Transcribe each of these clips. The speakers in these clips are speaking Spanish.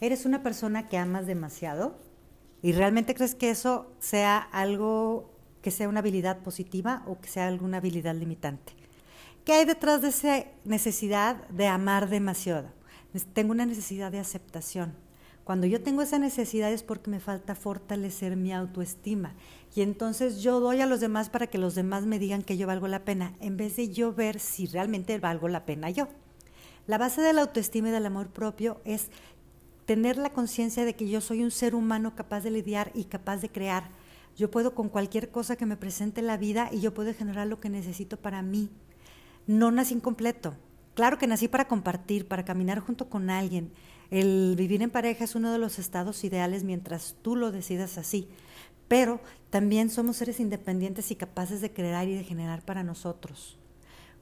¿Eres una persona que amas demasiado? ¿Y realmente crees que eso sea algo que sea una habilidad positiva o que sea alguna habilidad limitante? ¿Qué hay detrás de esa necesidad de amar demasiado? Tengo una necesidad de aceptación cuando yo tengo esa necesidad es porque me falta fortalecer mi autoestima. Y entonces yo doy a los demás para que los demás me digan que yo valgo la pena, en vez de yo ver si realmente valgo la pena yo. La base de la autoestima y del amor propio es tener la conciencia de que yo soy un ser humano capaz de lidiar y capaz de crear. Yo puedo con cualquier cosa que me presente en la vida y yo puedo generar lo que necesito para mí. No nací incompleto. Claro que nací para compartir, para caminar junto con alguien, el vivir en pareja es uno de los estados ideales mientras tú lo decidas así, pero también somos seres independientes y capaces de crear y de generar para nosotros.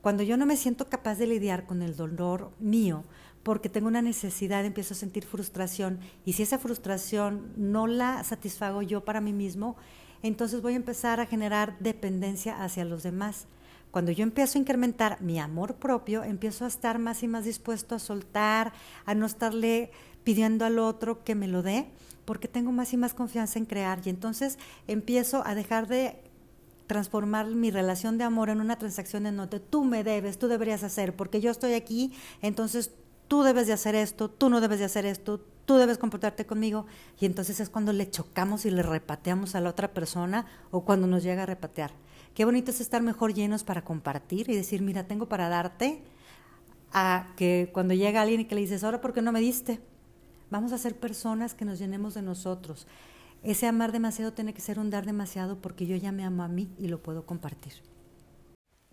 Cuando yo no me siento capaz de lidiar con el dolor mío, porque tengo una necesidad, empiezo a sentir frustración, y si esa frustración no la satisfago yo para mí mismo, entonces voy a empezar a generar dependencia hacia los demás. Cuando yo empiezo a incrementar mi amor propio, empiezo a estar más y más dispuesto a soltar, a no estarle pidiendo al otro que me lo dé, porque tengo más y más confianza en crear. Y entonces empiezo a dejar de transformar mi relación de amor en una transacción en donde tú me debes, tú deberías hacer, porque yo estoy aquí, entonces tú debes de hacer esto, tú no debes de hacer esto, tú debes comportarte conmigo. Y entonces es cuando le chocamos y le repateamos a la otra persona o cuando nos llega a repatear. Qué bonito es estar mejor llenos para compartir y decir, mira, tengo para darte, a que cuando llega alguien y que le dices, ahora, ¿por qué no me diste? Vamos a ser personas que nos llenemos de nosotros. Ese amar demasiado tiene que ser un dar demasiado porque yo ya me amo a mí y lo puedo compartir.